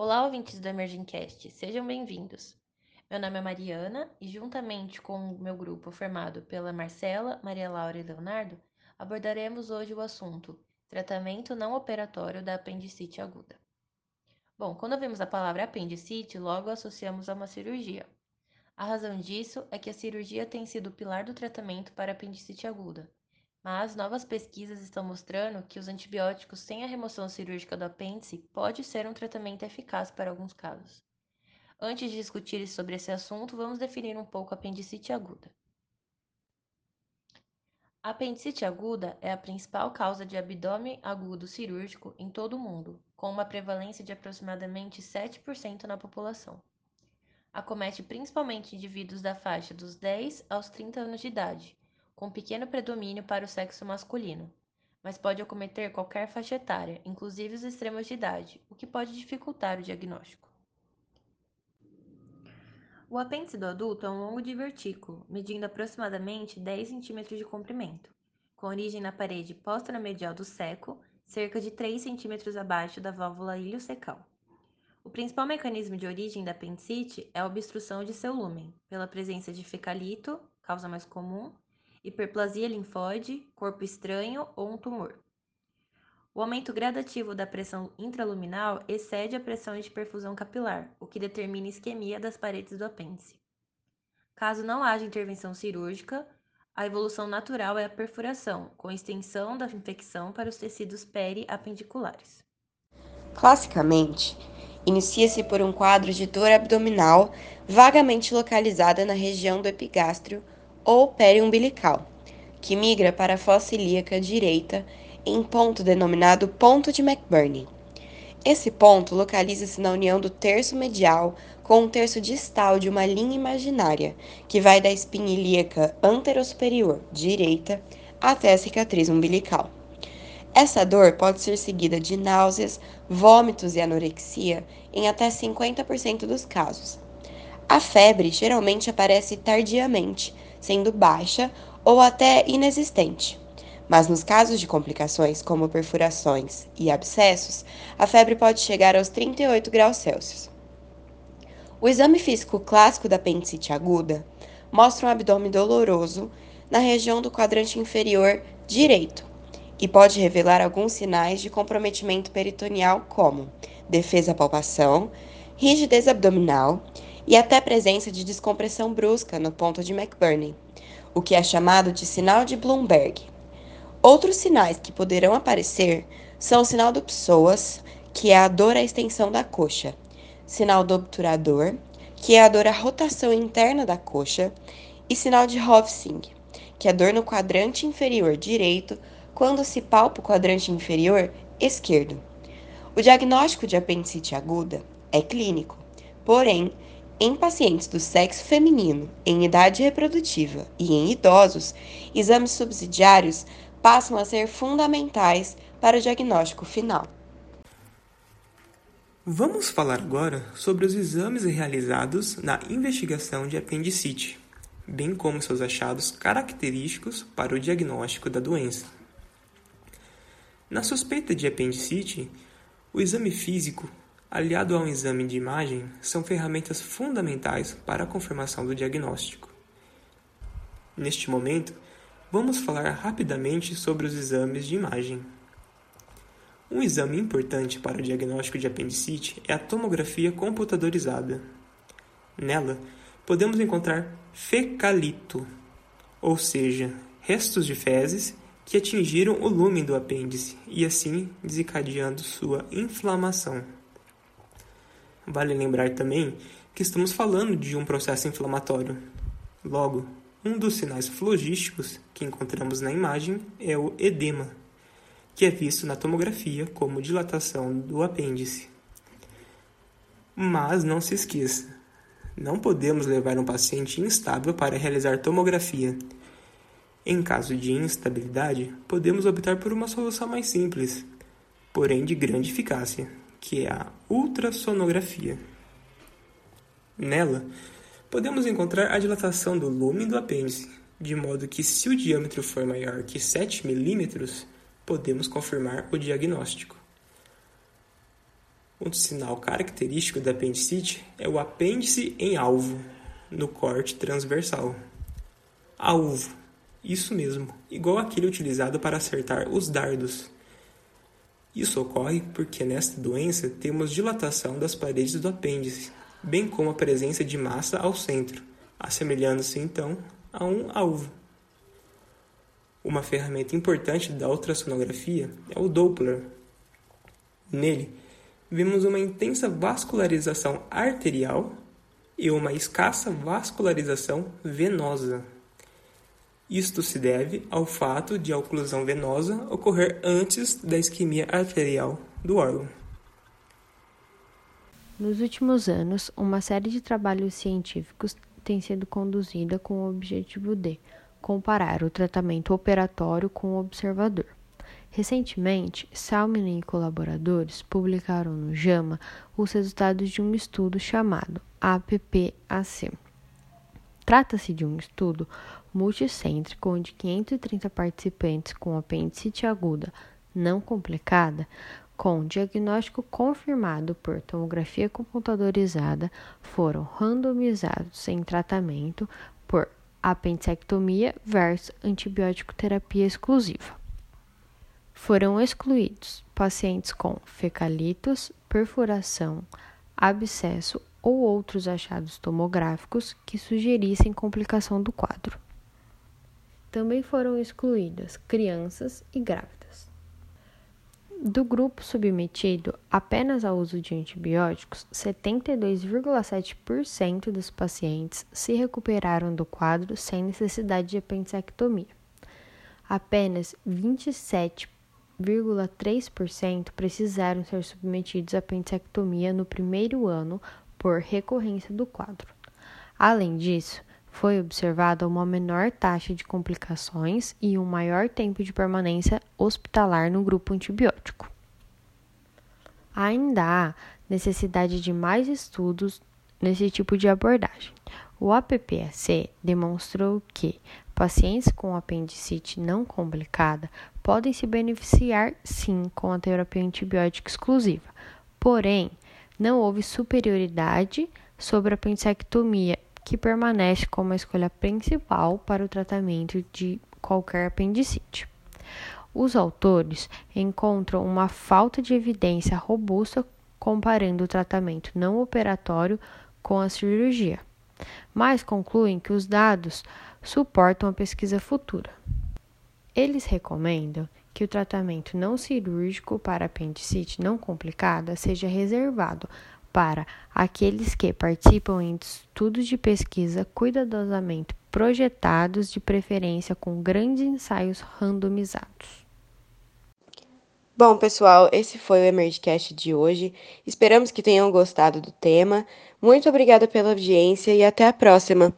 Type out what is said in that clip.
Olá, ouvintes do Emergencast, sejam bem-vindos. Meu nome é Mariana e, juntamente com o meu grupo formado pela Marcela, Maria Laura e Leonardo, abordaremos hoje o assunto tratamento não operatório da apendicite aguda. Bom, quando vemos a palavra apendicite, logo associamos a uma cirurgia. A razão disso é que a cirurgia tem sido o pilar do tratamento para apendicite aguda, mas novas pesquisas estão mostrando que os antibióticos sem a remoção cirúrgica do apêndice pode ser um tratamento eficaz para alguns casos. Antes de discutir sobre esse assunto, vamos definir um pouco a apendicite aguda. A apendicite aguda é a principal causa de abdômen agudo cirúrgico em todo o mundo, com uma prevalência de aproximadamente 7% na população. Acomete principalmente indivíduos da faixa dos 10 aos 30 anos de idade, com pequeno predomínio para o sexo masculino, mas pode acometer qualquer faixa etária, inclusive os extremos de idade, o que pode dificultar o diagnóstico. O apêndice do adulto é um longo divertículo, medindo aproximadamente 10 cm de comprimento, com origem na parede medial do seco, cerca de 3 cm abaixo da válvula iliocecal. O principal mecanismo de origem da apendicite é a obstrução de seu lúmen, pela presença de fecalito, causa mais comum, hiperplasia linfóide, corpo estranho ou um tumor. O aumento gradativo da pressão intraluminal excede a pressão de perfusão capilar, o que determina isquemia das paredes do apêndice. Caso não haja intervenção cirúrgica, a evolução natural é a perfuração, com extensão da infecção para os tecidos periapendiculares. Classicamente, inicia-se por um quadro de dor abdominal vagamente localizada na região do epigástrio ou periumbilical, que migra para a fossa ilíaca direita em ponto denominado ponto de McBurney. Esse ponto localiza-se na união do terço medial com o terço distal de uma linha imaginária, que vai da espinha ilíaca anterosuperior direita até a cicatriz umbilical. Essa dor pode ser seguida de náuseas, vômitos e anorexia em até 50% dos casos. A febre geralmente aparece tardiamente, sendo baixa ou até inexistente. Mas nos casos de complicações, como perfurações e abscessos, a febre pode chegar aos 38 graus Celsius. O exame físico clássico da apendicite aguda mostra um abdômen doloroso na região do quadrante inferior direito e pode revelar alguns sinais de comprometimento peritoneal, como defesa palpação, rigidez abdominal e até presença de descompressão brusca no ponto de McBurney, o que é chamado de sinal de Bloomberg. Outros sinais que poderão aparecer são o sinal do psoas, que é a dor à extensão da coxa, sinal do obturador, que é a dor à rotação interna da coxa, e sinal de Hofsing, que é a dor no quadrante inferior direito quando se palpa o quadrante inferior esquerdo. O diagnóstico de apendicite aguda é clínico, porém, em pacientes do sexo feminino, em idade reprodutiva e em idosos, exames subsidiários passam a ser fundamentais para o diagnóstico final. Vamos falar agora sobre os exames realizados na investigação de apendicite, bem como seus achados característicos para o diagnóstico da doença. Na suspeita de apendicite, o exame físico, aliado a um exame de imagem, são ferramentas fundamentais para a confirmação do diagnóstico. Neste momento, vamos falar rapidamente sobre os exames de imagem. Um exame importante para o diagnóstico de apendicite é a tomografia computadorizada. Nela, podemos encontrar fecalito, ou seja, restos de fezes que atingiram o lumen do apêndice e assim desencadeando sua inflamação. Vale lembrar também que estamos falando de um processo inflamatório. Logo, um dos sinais flogísticos que encontramos na imagem é o edema, que é visto na tomografia como dilatação do apêndice. Mas não se esqueça, não podemos levar um paciente instável para realizar tomografia. Em caso de instabilidade, podemos optar por uma solução mais simples, porém de grande eficácia, que é a ultrassonografia. Nela, podemos encontrar a dilatação do lumen do apêndice, de modo que, se o diâmetro for maior que 7 mm, podemos confirmar o diagnóstico. Um sinal característico da apendicite é o apêndice em alvo, no corte transversal. Alvo, isso mesmo, igual aquele utilizado para acertar os dardos. Isso ocorre porque nesta doença temos dilatação das paredes do apêndice, bem como a presença de massa ao centro, assemelhando-se então a um alvo. Uma ferramenta importante da ultrassonografia é o Doppler. Nele, vemos uma intensa vascularização arterial e uma escassa vascularização venosa. Isto se deve ao fato de a oclusão venosa ocorrer antes da isquemia arterial do órgão. Nos últimos anos, uma série de trabalhos científicos tem sido conduzida com o objetivo de comparar o tratamento operatório com o observador. Recentemente, Salminen e colaboradores publicaram no JAMA os resultados de um estudo chamado APPAC. Trata-se de um estudo multicêntrico onde 530 participantes com apendicite aguda não complicada, com diagnóstico confirmado por tomografia computadorizada, foram randomizados em tratamento por apendicectomia versus antibiótico terapia exclusiva. Foram excluídos pacientes com fecalitos, perfuração, abscesso ou outros achados tomográficos que sugerissem complicação do quadro. Também foram excluídas crianças e grávidas. Do grupo submetido apenas ao uso de antibióticos, 72,7% dos pacientes se recuperaram do quadro sem necessidade de apendicectomia. Apenas 27,3% precisaram ser submetidos à apendicectomia no primeiro ano por recorrência do quadro. Além disso, foi observada uma menor taxa de complicações e um maior tempo de permanência hospitalar no grupo antibiótico. Ainda há necessidade de mais estudos nesse tipo de abordagem. O APPAC demonstrou que pacientes com apendicite não complicada podem se beneficiar sim com a terapia antibiótica exclusiva, porém, não houve superioridade sobre a apendicectomia, que permanece como a escolha principal para o tratamento de qualquer apendicite. Os autores encontram uma falta de evidência robusta comparando o tratamento não operatório com a cirurgia, mas concluem que os dados suportam a pesquisa futura. Eles recomendam que o tratamento não cirúrgico para apendicite não complicada seja reservado para aqueles que participam em estudos de pesquisa cuidadosamente projetados, de preferência com grandes ensaios randomizados. Bom, pessoal, esse foi o Emergecast de hoje. Esperamos que tenham gostado do tema. Muito obrigada pela audiência e até a próxima!